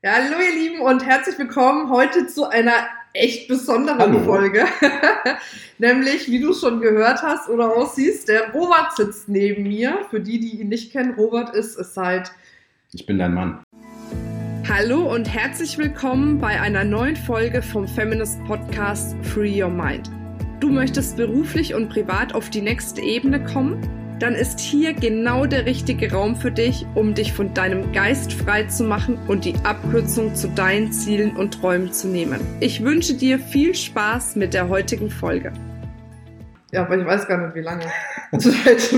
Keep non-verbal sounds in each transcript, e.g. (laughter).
Ja, hallo ihr Lieben und herzlich willkommen heute zu einer echt besonderen Hallo. Folge. (laughs) Nämlich, wie du schon gehört hast oder aussiehst, der Robert sitzt neben mir. Für die, die ihn nicht kennen, Robert ist es seit Ich bin dein Mann. Hallo und herzlich willkommen bei einer neuen Folge vom Feminist Podcast Free Your Mind. Du möchtest beruflich und privat auf die nächste Ebene kommen? Dann ist hier genau der richtige Raum für dich, um dich von deinem Geist frei zu machen und die Abkürzung zu deinen Zielen und Träumen zu nehmen. Ich wünsche dir viel Spaß mit der heutigen Folge. Ja, aber ich weiß gar nicht, wie lange. (laughs) Das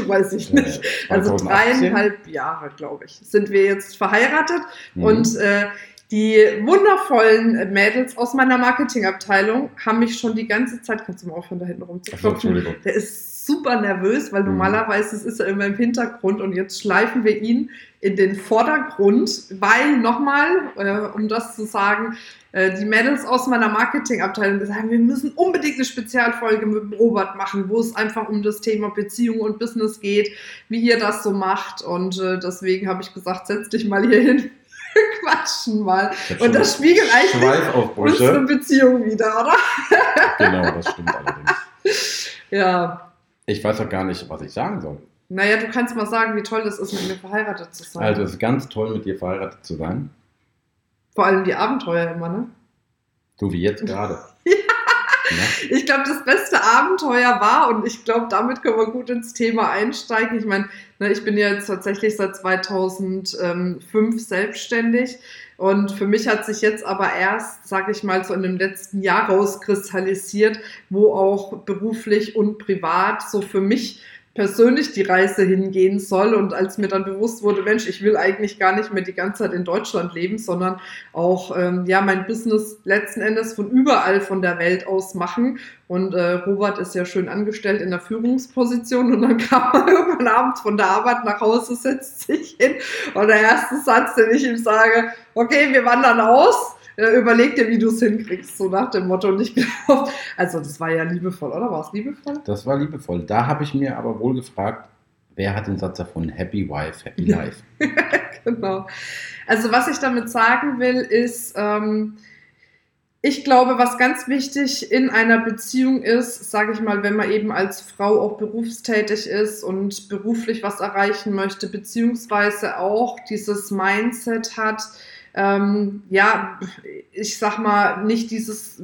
weiß ich nicht. Also 2018? dreieinhalb Jahre, glaube ich, sind wir jetzt verheiratet. Mhm. Und äh, die wundervollen Mädels aus meiner Marketingabteilung haben mich schon die ganze Zeit, kannst du mal aufhören, da hinten rumzuklopfen? Entschuldigung. Der ist super nervös, weil Mhm. normalerweise ist er immer im Hintergrund und jetzt schleifen wir ihn in den Vordergrund, weil nochmal, äh, um das zu sagen, äh, die Mädels aus meiner Marketingabteilung gesagt haben, wir müssen unbedingt eine Spezialfolge mit Robert machen, wo es einfach um das Thema Beziehung und Business geht, wie ihr das so macht und äh, deswegen habe ich gesagt, setz dich mal hier hin, (laughs) quatschen mal. Hab Und das spiegelt eigentlich unsere. Beziehung wieder, oder? Genau, das stimmt allerdings. (laughs) Ja. Ich weiß auch gar nicht, was ich sagen soll. Naja, du kannst mal sagen, wie toll das ist, mit mir verheiratet zu sein. Also, es ist ganz toll, mit dir verheiratet zu sein. Vor allem die Abenteuer immer, ne? So wie jetzt gerade. Ja. Ich glaube, das beste Abenteuer war, und ich glaube, damit können wir gut ins Thema einsteigen. Ich meine, ne, ich bin ja jetzt tatsächlich seit 2005 selbstständig. Und für mich hat sich jetzt aber erst, sage ich mal, so in dem letzten Jahr rauskristallisiert, wo auch beruflich und privat so für mich persönlich die Reise hingehen soll. Und als mir dann bewusst wurde, Mensch, ich will eigentlich gar nicht mehr die ganze Zeit in Deutschland leben, sondern auch ähm, ja mein Business letzten Endes von überall von der Welt aus machen. Und äh, Robert ist ja schön angestellt in der Führungsposition und dann (laughs) kam er irgendwann abends von der Arbeit nach Hause, setzt sich hin und der erste Satz, den ich ihm sage, okay, wir wandern aus. Äh, Überleg dir, wie du es hinkriegst, so nach dem Motto. Und ich glaube, also das war ja liebevoll, oder? War es liebevoll? Das war liebevoll. Da habe ich mir aber wohl gefragt, wer hat den Satz davon? Happy Wife, Happy. (laughs) Life. genau. Also was ich damit sagen will, ist, ähm, ich glaube, was ganz wichtig in einer Beziehung ist, sage ich mal, wenn man eben als Frau auch berufstätig ist und beruflich was erreichen möchte, beziehungsweise auch dieses Mindset hat, ähm, ja, ich sag mal, nicht dieses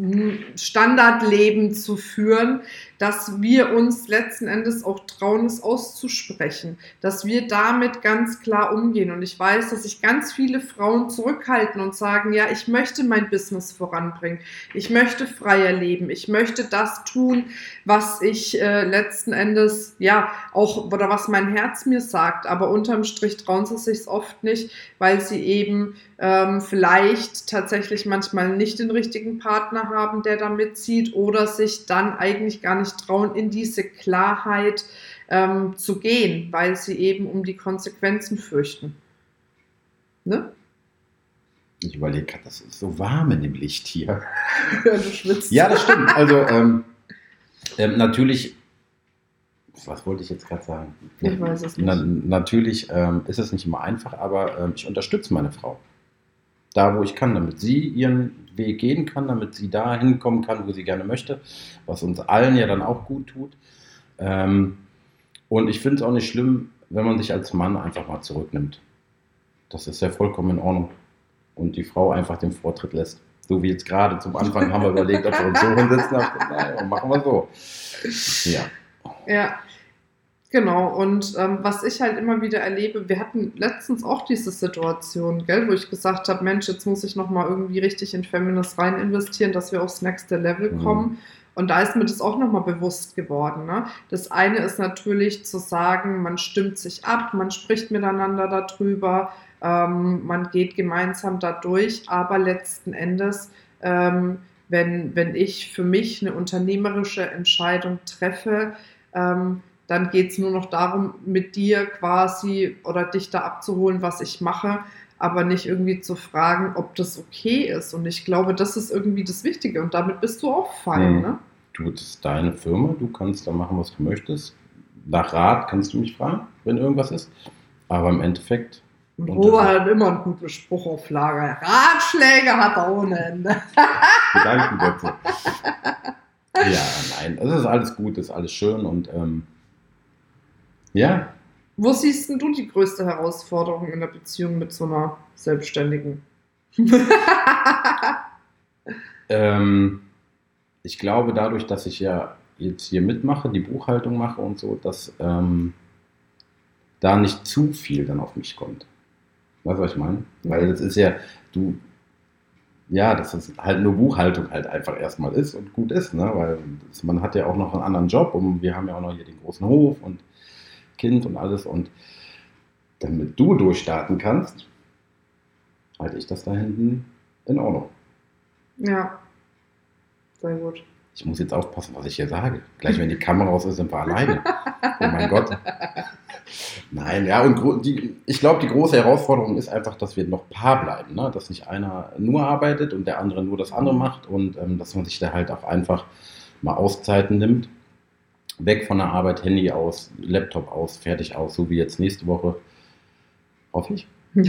Standardleben zu führen, dass wir uns letzten Endes auch trauen, es auszusprechen, dass wir damit ganz klar umgehen. Und ich weiß, dass sich ganz viele Frauen zurückhalten und sagen, ja, ich möchte mein Business voranbringen, ich möchte freier leben, ich möchte das tun, was ich äh, letzten Endes, ja, auch, oder was mein Herz mir sagt. Aber unterm Strich trauen sie sich oft nicht, weil sie eben ähm, vielleicht tatsächlich manchmal nicht den richtigen Partner haben, der da mitzieht oder sich dann eigentlich gar nicht trauen, in diese Klarheit ähm, zu gehen, weil sie eben um die Konsequenzen fürchten. Ne? Ich überlege gerade, das ist so warm in dem Licht hier. (laughs) du schwitzt. Ja, das stimmt. Also, ähm, ähm, natürlich, was wollte ich jetzt gerade sagen? Ich weiß es nicht. Na, natürlich ähm, ist es nicht immer einfach, aber ähm, ich unterstütze meine Frau. Da, wo ich kann, damit sie ihren Weg gehen kann, damit sie da hinkommen kann, wo sie gerne möchte, was uns allen ja dann auch gut tut. Ähm, und ich finde es auch nicht schlimm, wenn man sich als Mann einfach mal zurücknimmt. Das ist ja vollkommen in Ordnung. Und die Frau einfach den Vortritt lässt. So wie jetzt gerade zum Anfang haben wir überlegt, ob wir uns so hinsetzen. Naja, machen wir so. Ja. Ja, genau. Und ähm, was ich halt immer wieder erlebe, wir hatten letztens auch diese Situation, gell, wo ich gesagt habe, Mensch, jetzt muss ich nochmal irgendwie richtig in Feminist rein investieren, dass wir aufs nächste Level Mhm. kommen. Und da ist mir das auch nochmal bewusst geworden. Ne? Das eine ist natürlich zu sagen, man stimmt sich ab, man spricht miteinander darüber, ähm, man geht gemeinsam da durch, aber letzten Endes, ähm, wenn, wenn ich für mich eine unternehmerische Entscheidung treffe, ähm, dann geht es nur noch darum, mit dir quasi oder dich da abzuholen, was ich mache, aber nicht irgendwie zu fragen, ob das okay ist. Und ich glaube, das ist irgendwie das Wichtige und damit bist du auch fein. Mhm. Ne? Du, das ist deine Firma, du kannst da machen, was du möchtest. Nach Rat kannst du mich fragen, wenn irgendwas ist. Aber im Endeffekt Und Robert hat immer einen guten Spruch auf Lager. Ratschläge hat er ohne Ende. (laughs) Gedanken dazu. Ja, nein, es ist alles gut, es ist alles schön und ähm, ja, Wo siehst denn du die größte Herausforderung in der Beziehung mit so einer Selbstständigen? (laughs) ähm, ich glaube dadurch, dass ich ja jetzt hier mitmache, die Buchhaltung mache und so, dass ähm, da nicht zu viel dann auf mich kommt. Weißt du, was ich meine? Weil das ist ja, du, ja, dass es halt nur Buchhaltung halt einfach erstmal ist und gut ist, ne? Weil das, man hat ja auch noch einen anderen Job und wir haben ja auch noch hier den großen Hof und Kind und alles und damit du durchstarten kannst, halte ich das da hinten in Ordnung. ja. Sehr gut. Ich muss jetzt aufpassen, was ich hier sage. Gleich, wenn die Kamera aus ist, sind wir alleine. (laughs) Oh mein Gott. Nein, ja, und die, ich glaube, die große Herausforderung ist einfach, dass wir noch Paar bleiben. Ne? Dass nicht einer nur arbeitet und der andere nur das andere macht und ähm, dass man sich da halt auch einfach mal Auszeiten nimmt. Weg von der Arbeit, Handy aus, Laptop aus, fertig aus, so wie jetzt nächste Woche. Hoffe ich. (laughs)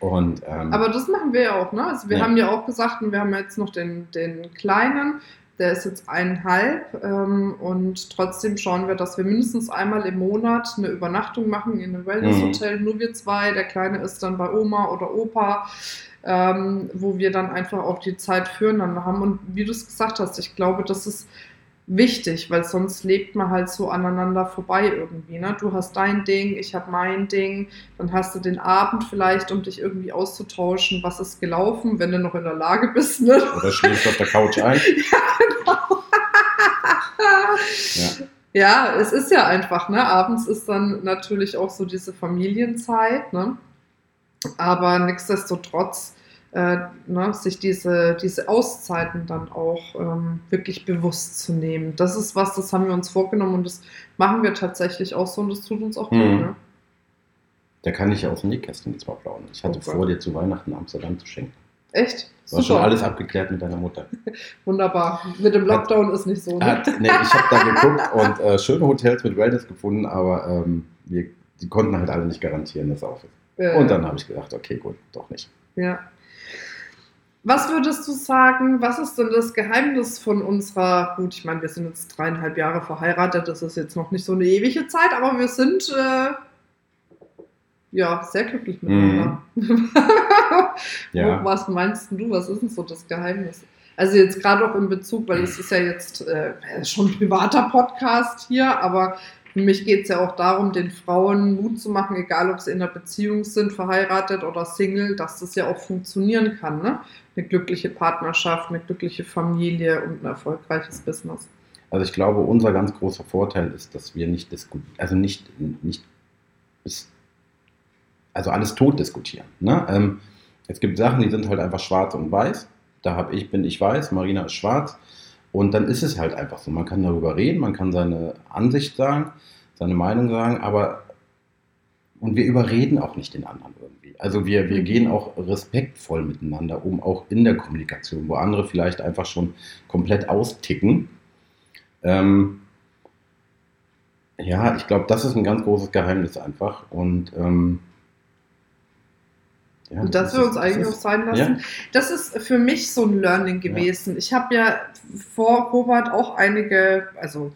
Und, ähm, Aber das machen wir ja auch, ne? Also wir Ja. haben ja auch gesagt, und wir haben jetzt noch den, den Kleinen, der ist jetzt eineinhalb ähm, und trotzdem schauen wir, dass wir mindestens einmal im Monat eine Übernachtung machen in einem Wellnesshotel, nur wir zwei. Der Kleine ist dann bei Oma oder Opa, ähm, wo wir dann einfach auch die Zeit füreinander haben. Und wie du es gesagt hast, ich glaube, das ist wichtig, weil sonst lebt man halt so aneinander vorbei irgendwie. Ne? Du hast dein Ding, ich habe mein Ding, dann hast du den Abend vielleicht, um dich irgendwie auszutauschen, was ist gelaufen, wenn du noch in der Lage bist. Ne? oder schläfst auf der Couch ein. (laughs) (laughs) Ja. Ja, es ist ja einfach, ne? Abends ist dann natürlich auch so diese Familienzeit, ne? Aber nichtsdestotrotz, äh, ne, sich diese, diese Auszeiten dann auch ähm, wirklich bewusst zu nehmen. Das ist was, das haben wir uns vorgenommen und das machen wir tatsächlich auch so und das tut uns auch gut, Mhm. ne? Da kann ich ja aus dem Nähkästchen jetzt mal plaudern. Ich hatte Oh Gott. vor, dir zu Weihnachten Amsterdam zu schenken. Echt? War schon alles abgeklärt mit deiner Mutter. (laughs) Wunderbar. Mit dem Lockdown ist nicht so, ne? Hat, nee, ich habe da geguckt und äh, schöne Hotels mit Wellness gefunden, aber ähm, wir, die konnten halt alle nicht garantieren, dass es auf ist. Äh, Und dann habe ich gedacht, okay, gut, doch nicht. Ja. Was würdest du sagen, was ist denn das Geheimnis von unserer, gut, ich meine, wir sind jetzt dreieinhalb Jahre verheiratet, das ist jetzt noch nicht so eine ewige Zeit, aber wir sind äh, ja sehr glücklich miteinander. (laughs) Ja. Wo- Was meinst du, was ist denn so das Geheimnis? Also jetzt gerade auch in Bezug, weil es ist ja jetzt äh, schon ein privater Podcast hier, aber für mich geht es ja auch darum, den Frauen Mut zu machen, egal ob sie in einer Beziehung sind, verheiratet oder Single, dass das ja auch funktionieren kann. Ne? Eine glückliche Partnerschaft, eine glückliche Familie und ein erfolgreiches Business. Also ich glaube, unser ganz großer Vorteil ist, dass wir nicht diskutieren, also nicht, nicht also alles tot diskutieren. Ne? Ähm, es gibt Sachen, die sind halt einfach schwarz und weiß. Da habe ich, bin ich weiß, Marina ist schwarz. Und dann ist es halt einfach so. Man kann darüber reden, man kann seine Ansicht sagen, seine Meinung sagen, aber und wir überreden auch nicht den anderen irgendwie. Also wir, wir Mhm. gehen auch respektvoll miteinander um, auch in der Kommunikation, wo andere vielleicht einfach schon komplett austicken. Ähm, ja, ich glaube, das ist ein ganz großes Geheimnis einfach. Und ähm, ja, Und dass das wir uns eigentlich auch sein lassen. Das ist für mich so ein Learning gewesen. Ich habe ja vor Robert auch einige, also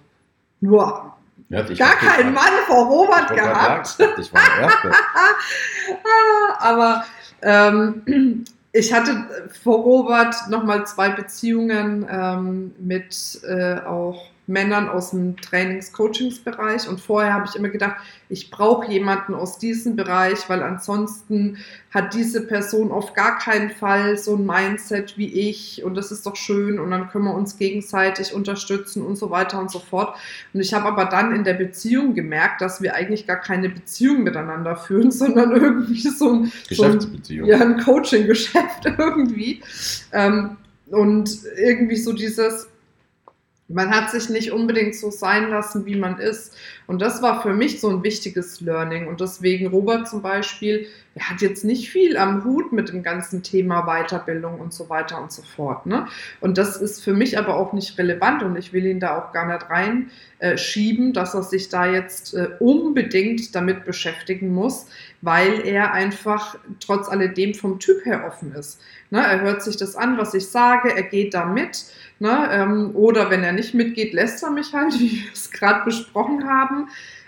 nur Ja, gar keinen Mann vor Robert Ich gehabt. sagen, ich war der Erste. (laughs) Aber ähm, ich hatte vor Robert nochmal zwei Beziehungen ähm, mit äh, auch Männern aus dem Trainings-Coachings-Bereich. Und vorher habe ich immer gedacht, ich brauche jemanden aus diesem Bereich, weil ansonsten hat diese Person auf gar keinen Fall so ein Mindset wie ich. Und das ist doch schön. Und dann können wir uns gegenseitig unterstützen und so weiter und so fort. Und ich habe aber dann in der Beziehung gemerkt, dass wir eigentlich gar keine Beziehung miteinander (laughs) führen, sondern irgendwie so ein, so ein Geschäftsbeziehung. ja, ein Coaching-Geschäft (laughs) irgendwie. Ähm, und irgendwie so dieses, man hat sich nicht unbedingt so sein lassen, wie man ist. Und das war für mich so ein wichtiges Learning. Und deswegen Robert zum Beispiel, er hat jetzt nicht viel am Hut mit dem ganzen Thema Weiterbildung und so weiter und so fort. Ne? Und das ist für mich aber auch nicht relevant und ich will ihn da auch gar nicht reinschieben, dass er sich da jetzt äh, unbedingt damit beschäftigen muss, weil er einfach trotz alledem vom Typ her offen ist. Ne? Er hört sich das an, was ich sage, er geht da mit. Ne? Ähm, oder wenn er nicht mitgeht, lässt er mich halt, (laughs) wie wir es gerade besprochen haben.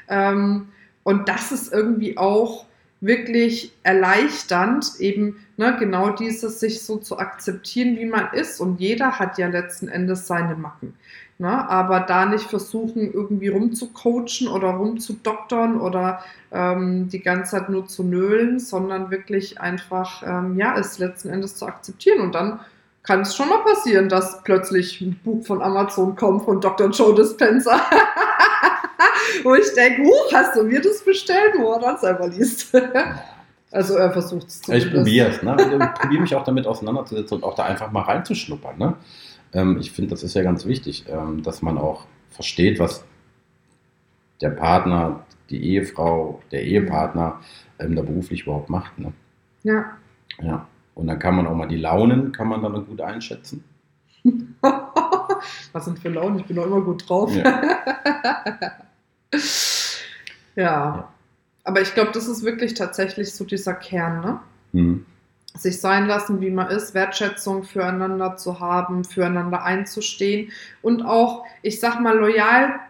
Ähm, und das ist irgendwie auch wirklich erleichternd, eben ne, genau dieses, sich so zu akzeptieren, wie man ist. Und jeder hat ja letzten Endes seine Macken. Ne? Aber da nicht versuchen, irgendwie rumzucoachen oder rumzudoktern oder ähm, die ganze Zeit nur zu nölen, sondern wirklich einfach, ähm, ja, es letzten Endes zu akzeptieren. Und dann kann es schon mal passieren, dass plötzlich ein Buch von Amazon kommt von Dr. Joe Dispenza. (laughs) (laughs) wo ich denke, huch, hast du mir das bestellt, wo er dann selber liest. (laughs) also er versucht es zu Ich probiere es, ne? Ich probiere mich auch damit auseinanderzusetzen und auch da einfach mal reinzuschnuppern. Ne? Ähm, ich finde, das ist ja ganz wichtig, ähm, dass man auch versteht, was der Partner, die Ehefrau, der Ehepartner ähm, da beruflich überhaupt macht. Ne? Ja. Ja. Und dann kann man auch mal die Launen, kann man dann gut einschätzen. (laughs) Was sind für Launen? Ich bin doch immer gut drauf. Ja. Ja. (laughs) ja. Aber ich glaube, das ist wirklich tatsächlich so dieser Kern, ne? Mhm. Sich sein lassen, wie man ist, Wertschätzung füreinander zu haben, füreinander einzustehen und auch, ich sag mal, loyal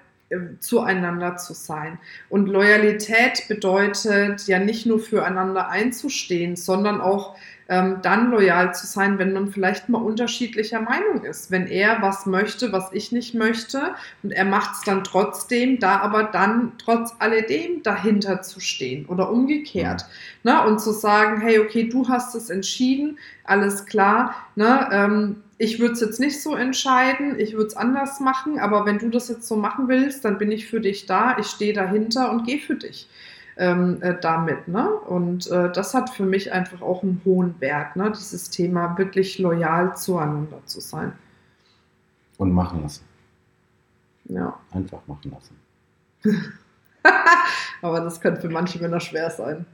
zueinander zu sein. Und Loyalität bedeutet ja nicht nur füreinander einzustehen, sondern auch ähm, dann loyal zu sein, wenn man vielleicht mal unterschiedlicher Meinung ist. Wenn er was möchte, was ich nicht möchte und er macht es dann trotzdem, da aber dann trotz alledem dahinter zu stehen oder umgekehrt. Ne? Und zu sagen, hey, okay, du hast es entschieden, alles klar. Ne? Ähm, ich würde es jetzt nicht so entscheiden, ich würde es anders machen, aber wenn du das jetzt so machen willst, dann bin ich für dich da, ich stehe dahinter und gehe für dich ähm, äh, damit. Ne? Und äh, das hat für mich einfach auch einen hohen Wert, ne? dieses Thema wirklich loyal zueinander zu sein. Und machen lassen. Ja. Einfach machen lassen. (laughs) Aber das könnte für manche Männer schwer sein.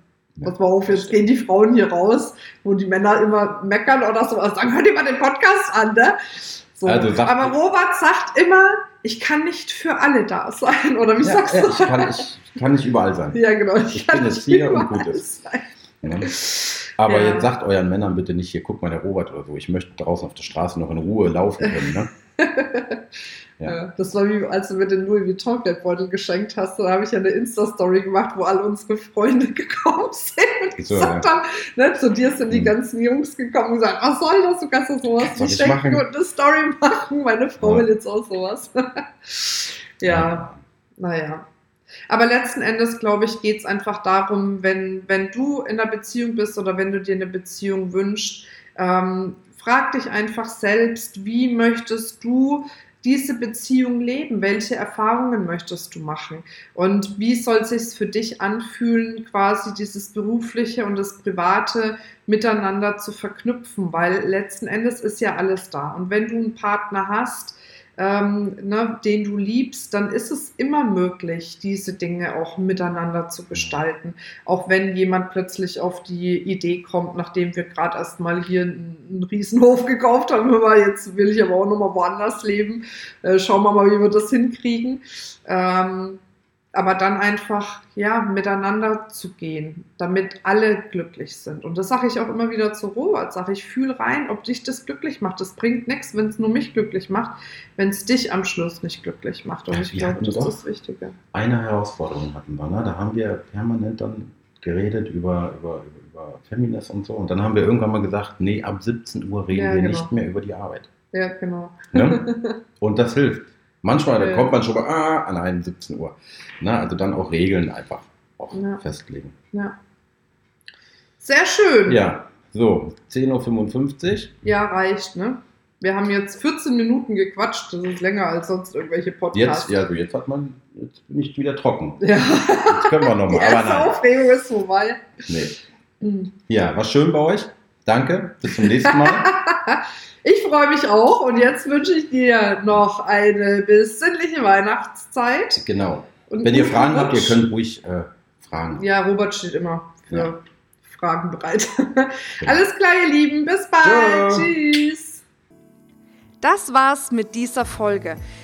Pass mal auf, jetzt gehen die Frauen hier raus, wo die Männer immer meckern oder sowas. Dann hört ihr mal den Podcast an, ne? So. Also Aber Robert sagt immer, ich kann nicht für alle da sein. Oder wie ja, sagst ja, du? Ich kann, ich kann nicht überall sein. Ja, genau. Ich, ich bin jetzt hier und gut ist. Ja. Aber jetzt sagt euren Männern bitte nicht hier, guck mal, der Robert oder so. Ich möchte draußen auf der Straße noch in Ruhe laufen können. Ne? (laughs) Ja. Das war wie, als du mir den Louis Vuitton Geldbeutel geschenkt hast, da habe ich ja eine Insta-Story gemacht, wo alle unsere Freunde (laughs) gekommen sind. Und so, gesagt ja. ne, zu dir sind die hm. ganzen Jungs gekommen und gesagt, was soll das? Du kannst doch sowas nicht schenken und eine Story machen. Meine Frau ja. will jetzt auch sowas. (laughs) ja, ja, naja. Aber letzten Endes, glaube ich, geht es einfach darum, wenn, wenn du in einer Beziehung bist oder wenn du dir eine Beziehung wünschst, ähm, frag dich einfach selbst, wie möchtest du diese Beziehung leben? Welche Erfahrungen möchtest du machen? Und wie soll es sich für dich anfühlen, quasi dieses berufliche und das private miteinander zu verknüpfen? Weil letzten Endes ist ja alles da. Und wenn du einen Partner hast, ähm, ne, den du liebst, dann ist es immer möglich, diese Dinge auch miteinander zu gestalten. Auch wenn jemand plötzlich auf die Idee kommt, nachdem wir gerade erstmal hier einen, Riesenhof (laughs) gekauft haben, wir jetzt will ich aber auch nochmal woanders leben. Äh, schauen wir mal, wie wir das hinkriegen. Ähm, aber dann einfach ja miteinander zu gehen, damit alle glücklich sind. Und das sage ich auch immer wieder zu Robert, sage ich, fühl rein, ob dich das glücklich macht. Das bringt nichts, wenn es nur mich glücklich macht, wenn es dich am Schluss nicht glücklich macht. Und ja, ich glaube, das ist das Wichtige. Eine Herausforderung hatten wir, ne? da haben wir permanent dann geredet über, über, über Feminist und so. Und dann haben wir irgendwann mal gesagt, nee, ab 17 Uhr reden ja, wir genau. nicht mehr über die Arbeit. Ja, genau. Ne? (laughs) Und das hilft. Manchmal ja. kommt man schon mal, ah, nein, 17 Uhr. Na, also dann auch Regeln einfach auch ja. festlegen. Ja. Sehr schön. Ja, so, 10.55 Uhr. Ja, reicht, ne? Wir haben jetzt 14 Minuten gequatscht, das ist länger als sonst irgendwelche Podcasts. Jetzt, ja, also jetzt hat man, jetzt bin ich wieder trocken. (laughs) Ja. Jetzt können wir nochmal. Die erste aber nein. Aufregung ist vorbei. Nee. Hm. Ja, war schön bei euch. Danke, bis zum nächsten Mal. (laughs) (laughs) Ich freue mich auch und jetzt wünsche ich dir noch eine besinnliche Weihnachtszeit. Genau. Und Wenn ihr Fragen habt, ihr könnt ruhig äh, fragen. Ja, Robert steht immer für Ja. Fragen bereit. Genau. (laughs) Alles klar, ihr Lieben. Bis bald. Ciao. Tschüss. Das war's mit dieser Folge.